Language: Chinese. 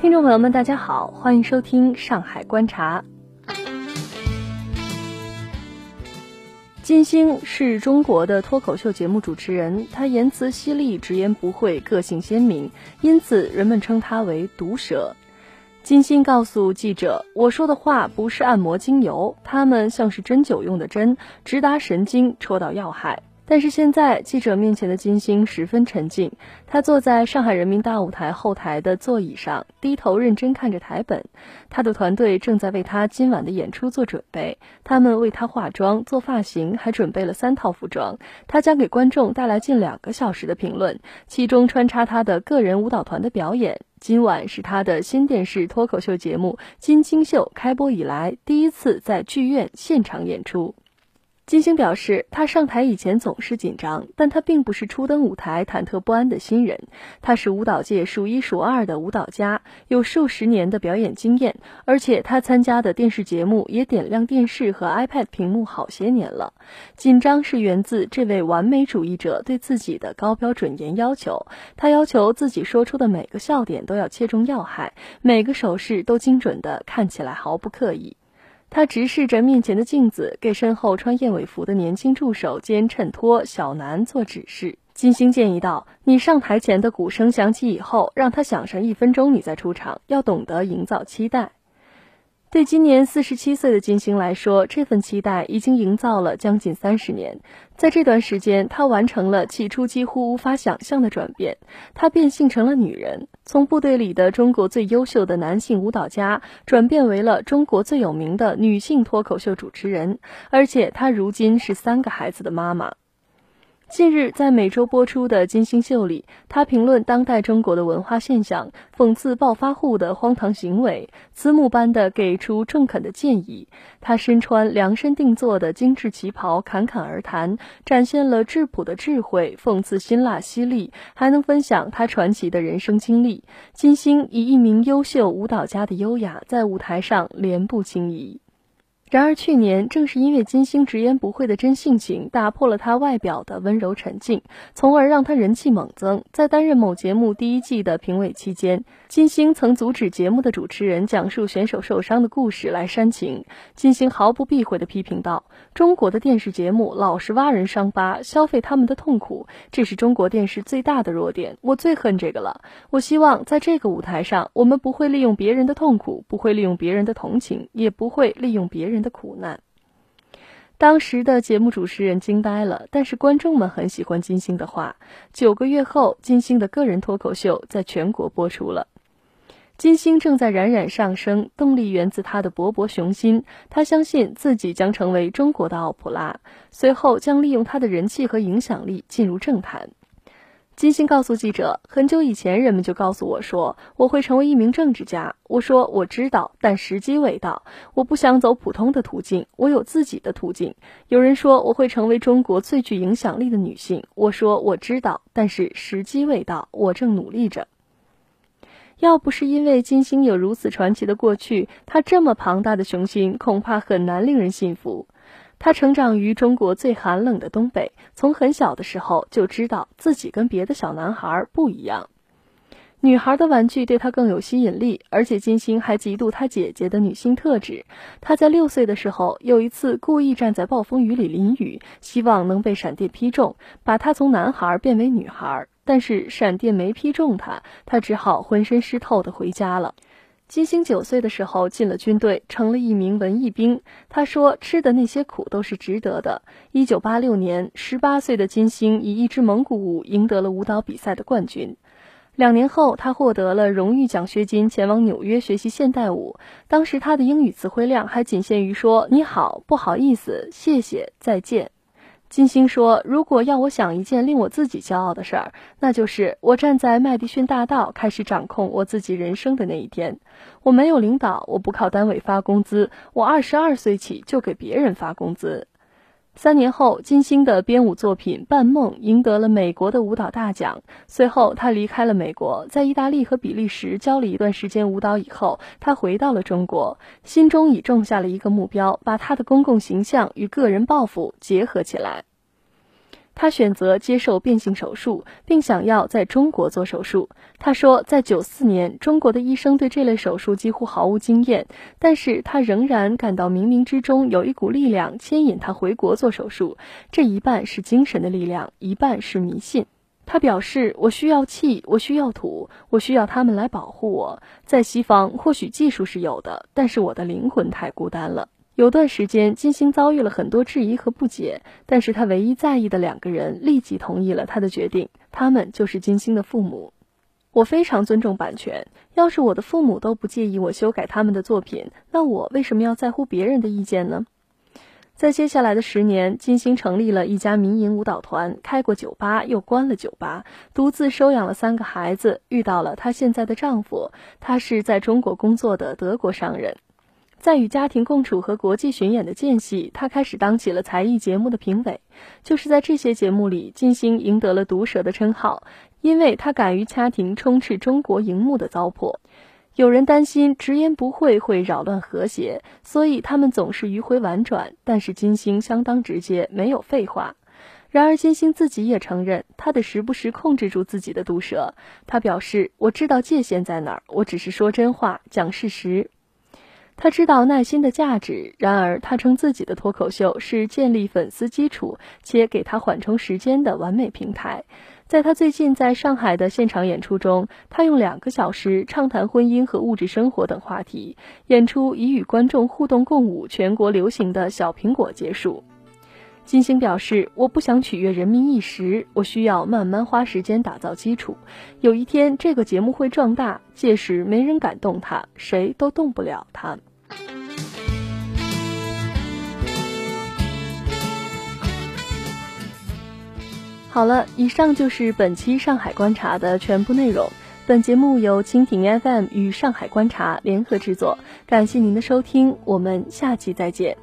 听众朋友们，大家好，欢迎收听《上海观察》。金星是中国的脱口秀节目主持人，他言辞犀利，直言不讳，个性鲜明，因此人们称他为“毒舌”。金星告诉记者：“我说的话不是按摩精油，它们像是针灸用的针，直达神经，戳到要害。”但是现在，记者面前的金星十分沉静。他坐在上海人民大舞台后台的座椅上，低头认真看着台本。他的团队正在为他今晚的演出做准备，他们为他化妆、做发型，还准备了三套服装。他将给观众带来近两个小时的评论，其中穿插他的个人舞蹈团的表演。今晚是他的新电视脱口秀节目《金星秀》开播以来第一次在剧院现场演出。金星表示，他上台以前总是紧张，但他并不是初登舞台忐忑不安的新人。他是舞蹈界数一数二的舞蹈家，有数十年的表演经验，而且他参加的电视节目也点亮电视和 iPad 屏幕好些年了。紧张是源自这位完美主义者对自己的高标准严要求。他要求自己说出的每个笑点都要切中要害，每个手势都精准的看起来毫不刻意。他直视着面前的镜子，给身后穿燕尾服的年轻助手兼衬托小南做指示。金星建议道：“你上台前的鼓声响起以后，让他响上一分钟，你再出场，要懂得营造期待。”对今年四十七岁的金星来说，这份期待已经营造了将近三十年。在这段时间，她完成了起初几乎无法想象的转变。她变性成了女人，从部队里的中国最优秀的男性舞蹈家，转变为了中国最有名的女性脱口秀主持人。而且，她如今是三个孩子的妈妈。近日，在每周播出的《金星秀》里，他评论当代中国的文化现象，讽刺暴发户的荒唐行为，慈母般的给出中肯的建议。他身穿量身定做的精致旗袍，侃侃而谈，展现了质朴的智慧，讽刺辛辣犀利，还能分享他传奇的人生经历。金星以一名优秀舞蹈家的优雅，在舞台上连步轻移。然而，去年正是因为金星直言不讳的真性情，打破了他外表的温柔沉静，从而让他人气猛增。在担任某节目第一季的评委期间，金星曾阻止节目的主持人讲述选手受伤的故事来煽情。金星毫不避讳地批评道：“中国的电视节目老是挖人伤疤，消费他们的痛苦，这是中国电视最大的弱点。我最恨这个了。我希望在这个舞台上，我们不会利用别人的痛苦，不会利用别人的同情，也不会利用别人。”人的苦难。当时的节目主持人惊呆了，但是观众们很喜欢金星的话。九个月后，金星的个人脱口秀在全国播出了。金星正在冉冉上升，动力源自他的勃勃雄心。他相信自己将成为中国的奥普拉，随后将利用他的人气和影响力进入政坛。金星告诉记者：“很久以前，人们就告诉我说我会成为一名政治家。我说我知道，但时机未到。我不想走普通的途径，我有自己的途径。有人说我会成为中国最具影响力的女性。我说我知道，但是时机未到，我正努力着。要不是因为金星有如此传奇的过去，她这么庞大的雄心恐怕很难令人信服。”他成长于中国最寒冷的东北，从很小的时候就知道自己跟别的小男孩不一样。女孩的玩具对他更有吸引力，而且金星还嫉妒他姐姐的女性特质。他在六岁的时候，有一次故意站在暴风雨里淋雨，希望能被闪电劈中，把他从男孩变为女孩。但是闪电没劈中他，他只好浑身湿透的回家了。金星九岁的时候进了军队，成了一名文艺兵。他说：“吃的那些苦都是值得的。”一九八六年，十八岁的金星以一支蒙古舞赢得了舞蹈比赛的冠军。两年后，他获得了荣誉奖学金，前往纽约学习现代舞。当时他的英语词汇量还仅限于说“你好”“不好意思”“谢谢”“再见”。金星说：“如果要我想一件令我自己骄傲的事儿，那就是我站在麦迪逊大道，开始掌控我自己人生的那一天。我没有领导，我不靠单位发工资，我二十二岁起就给别人发工资。”三年后，金星的编舞作品《半梦》赢得了美国的舞蹈大奖。随后，他离开了美国，在意大利和比利时教了一段时间舞蹈以后，他回到了中国，心中已种下了一个目标，把他的公共形象与个人抱负结合起来。他选择接受变性手术，并想要在中国做手术。他说，在九四年，中国的医生对这类手术几乎毫无经验，但是他仍然感到冥冥之中有一股力量牵引他回国做手术。这一半是精神的力量，一半是迷信。他表示：“我需要气，我需要土，我需要他们来保护我。在西方，或许技术是有的，但是我的灵魂太孤单了。”有段时间，金星遭遇了很多质疑和不解，但是他唯一在意的两个人立即同意了他的决定，他们就是金星的父母。我非常尊重版权，要是我的父母都不介意我修改他们的作品，那我为什么要在乎别人的意见呢？在接下来的十年，金星成立了一家民营舞蹈团，开过酒吧，又关了酒吧，独自收养了三个孩子，遇到了她现在的丈夫，他是在中国工作的德国商人。在与家庭共处和国际巡演的间隙，他开始当起了才艺节目的评委。就是在这些节目里，金星赢得了“毒舌”的称号，因为他敢于掐停充斥中国荧幕的糟粕。有人担心直言不讳会扰乱和谐，所以他们总是迂回婉转。但是金星相当直接，没有废话。然而金星自己也承认，他得时不时控制住自己的毒舌。他表示：“我知道界限在哪儿，我只是说真话，讲事实。”他知道耐心的价值，然而他称自己的脱口秀是建立粉丝基础且给他缓冲时间的完美平台。在他最近在上海的现场演出中，他用两个小时畅谈婚姻和物质生活等话题，演出以与观众互动共舞全国流行的小苹果结束。金星表示：“我不想取悦人民一时，我需要慢慢花时间打造基础。有一天，这个节目会壮大，届时没人敢动它，谁都动不了它。”好了，以上就是本期上海观察的全部内容。本节目由蜻蜓 FM 与上海观察联合制作，感谢您的收听，我们下期再见。